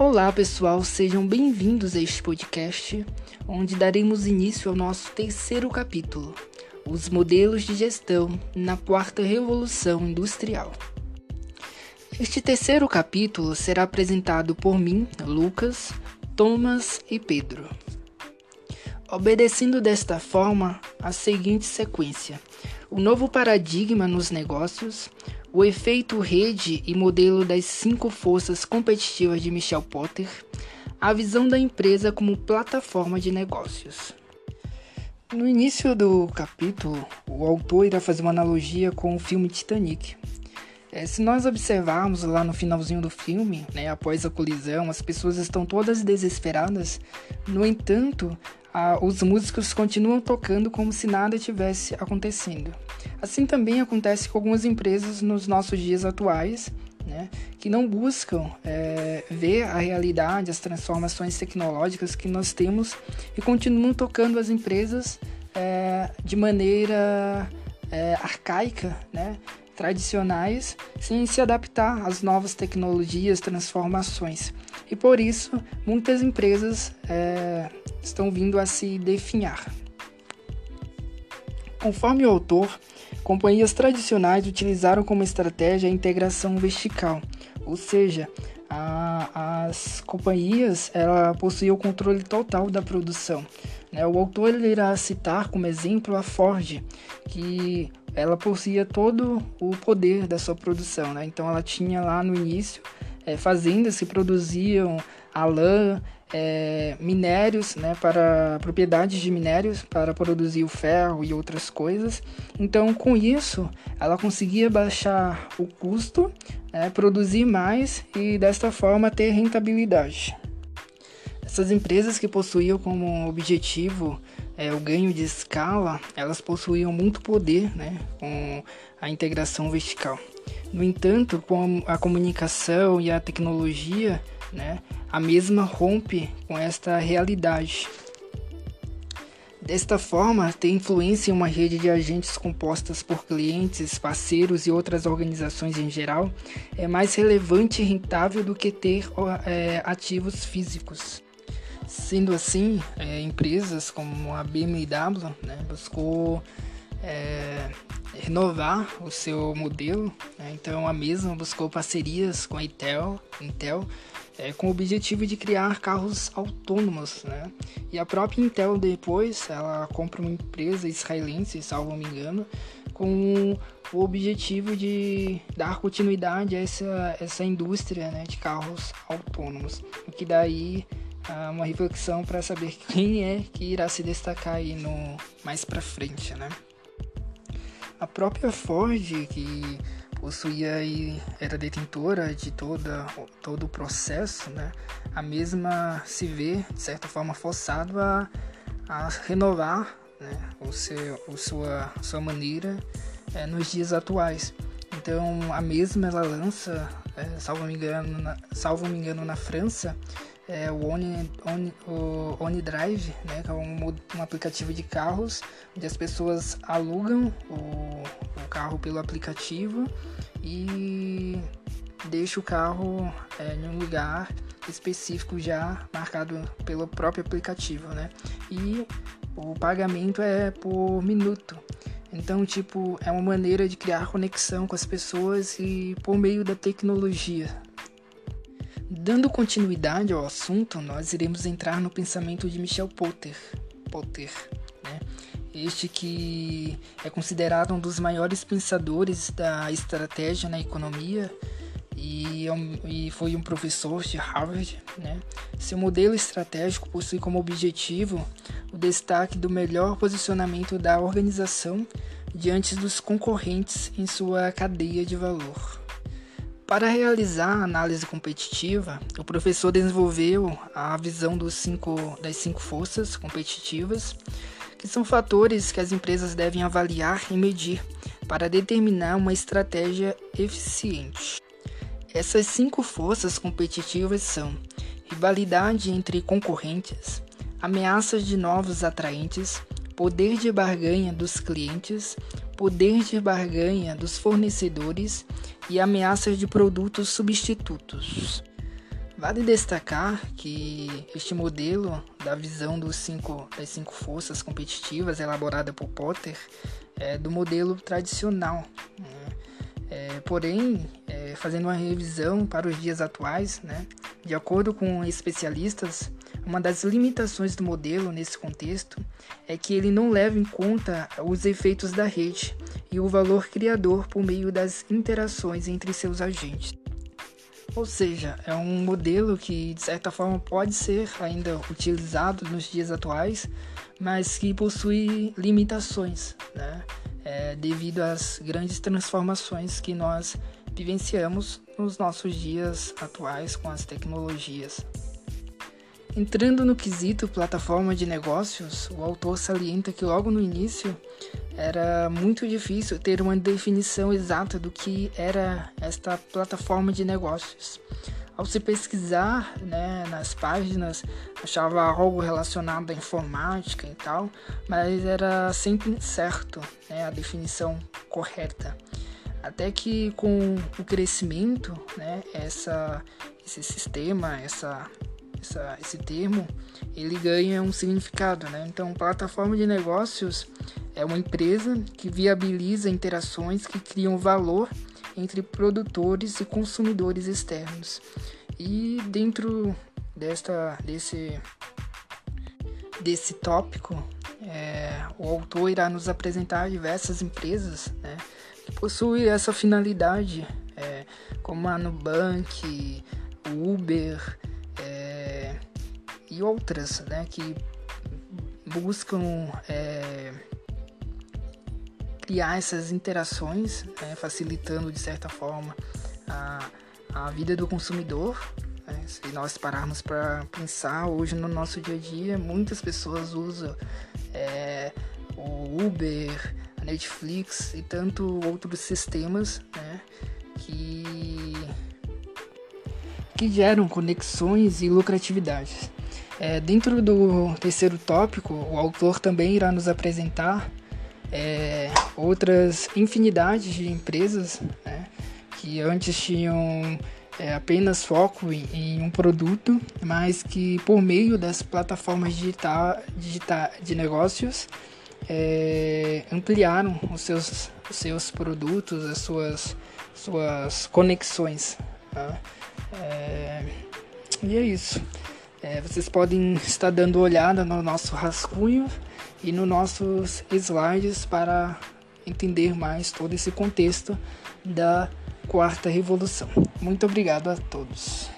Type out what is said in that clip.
Olá pessoal, sejam bem-vindos a este podcast, onde daremos início ao nosso terceiro capítulo, os modelos de gestão na quarta revolução industrial. Este terceiro capítulo será apresentado por mim, Lucas, Thomas e Pedro. Obedecendo desta forma a seguinte sequência: o novo paradigma nos negócios, o efeito rede e modelo das cinco forças competitivas de Michel Potter, a visão da empresa como plataforma de negócios. No início do capítulo, o autor irá fazer uma analogia com o filme Titanic. É, se nós observarmos lá no finalzinho do filme, né, após a colisão, as pessoas estão todas desesperadas. No entanto, a, os músicos continuam tocando como se nada tivesse acontecendo. Assim também acontece com algumas empresas nos nossos dias atuais, né, que não buscam é, ver a realidade, as transformações tecnológicas que nós temos e continuam tocando as empresas é, de maneira é, arcaica, né, tradicionais, sem se adaptar às novas tecnologias, transformações. E por isso, muitas empresas é, estão vindo a se definhar. Conforme o autor, companhias tradicionais utilizaram como estratégia a integração vertical, ou seja, a, as companhias ela possuíam o controle total da produção. Né? O autor ele irá citar como exemplo a Ford, que ela possuía todo o poder da sua produção. Né? Então ela tinha lá no início é, fazendas que produziam a lã, é, minérios, né, para propriedades de minérios para produzir o ferro e outras coisas. Então, com isso, ela conseguia baixar o custo, né, produzir mais e desta forma ter rentabilidade. Essas empresas que possuíam como objetivo é, o ganho de escala, elas possuíam muito poder né, com a integração vertical. No entanto, com a comunicação e a tecnologia, né, a mesma rompe com esta realidade. Desta forma, ter influência em uma rede de agentes compostas por clientes, parceiros e outras organizações em geral é mais relevante e rentável do que ter é, ativos físicos. Sendo assim, é, empresas como a BMW né, buscou é, renovar o seu modelo, né, então a mesma buscou parcerias com a Intel, Intel é, com o objetivo de criar carros autônomos, né? E a própria Intel depois, ela compra uma empresa israelense, salvo me engano, com o objetivo de dar continuidade a essa, essa indústria né, de carros autônomos. O que daí é uma reflexão para saber quem é que irá se destacar aí no mais para frente, né? A própria Ford que possuía e era detentora de toda, todo o processo, né? a mesma se vê, de certa forma, forçado a, a renovar né? o seu, o sua, sua maneira é, nos dias atuais. Então, a mesma ela lança, é, salvo, me engano, na, salvo me engano, na França, é, o, Oni, Oni, o OniDrive, né, que é um, um, aplicativo de carros, onde as pessoas alugam o, o carro pelo aplicativo e deixa o carro é, em um lugar específico já marcado pelo próprio aplicativo, né? E o pagamento é por minuto. Então, tipo, é uma maneira de criar conexão com as pessoas e por meio da tecnologia, Dando continuidade ao assunto, nós iremos entrar no pensamento de Michel Potter, Potter né? este que é considerado um dos maiores pensadores da estratégia na economia e, é e foi um professor de Harvard. Né? Seu modelo estratégico possui como objetivo o destaque do melhor posicionamento da organização diante dos concorrentes em sua cadeia de valor. Para realizar a análise competitiva, o professor desenvolveu a visão cinco, das cinco forças competitivas, que são fatores que as empresas devem avaliar e medir para determinar uma estratégia eficiente. Essas cinco forças competitivas são rivalidade entre concorrentes, ameaças de novos atraentes, poder de barganha dos clientes, poder de barganha dos fornecedores e ameaças de produtos substitutos. Vale destacar que este modelo da visão dos cinco, das cinco forças competitivas elaborada por Potter é do modelo tradicional. Né? É, porém, é, fazendo uma revisão para os dias atuais, né, de acordo com especialistas, uma das limitações do modelo nesse contexto é que ele não leva em conta os efeitos da rede e o valor criador por meio das interações entre seus agentes. Ou seja, é um modelo que de certa forma pode ser ainda utilizado nos dias atuais, mas que possui limitações, né? É, devido às grandes transformações que nós vivenciamos nos nossos dias atuais com as tecnologias. Entrando no quesito plataforma de negócios, o autor salienta que logo no início era muito difícil ter uma definição exata do que era esta plataforma de negócios. Ao se pesquisar né, nas páginas, achava algo relacionado à informática e tal, mas era sempre certo né, a definição correta. Até que com o crescimento, né, essa, esse sistema, essa, essa, esse termo, ele ganha um significado. Né? Então, plataforma de negócios é uma empresa que viabiliza interações que criam valor entre produtores e consumidores externos. E dentro desta, desse, desse tópico, é, o autor irá nos apresentar diversas empresas né, que possuem essa finalidade, é, como a Nubank, o Uber e outras né, que buscam é, criar essas interações, né, facilitando de certa forma a, a vida do consumidor. Né? Se nós pararmos para pensar hoje no nosso dia a dia, muitas pessoas usam é, o Uber, a Netflix e tanto outros sistemas né, que, que geram conexões e lucratividades. É, dentro do terceiro tópico, o autor também irá nos apresentar é, outras infinidades de empresas né, que antes tinham é, apenas foco em, em, um produto, mas que por meio das plataformas digital, digital de negócios é, ampliaram os seus, os seus produtos, as suas, suas conexões. Tá? E é isso. É, vocês podem estar dando olhada no nosso rascunho e nos nossos slides para entender mais todo esse contexto da quarta revolução. Muito obrigado a todos.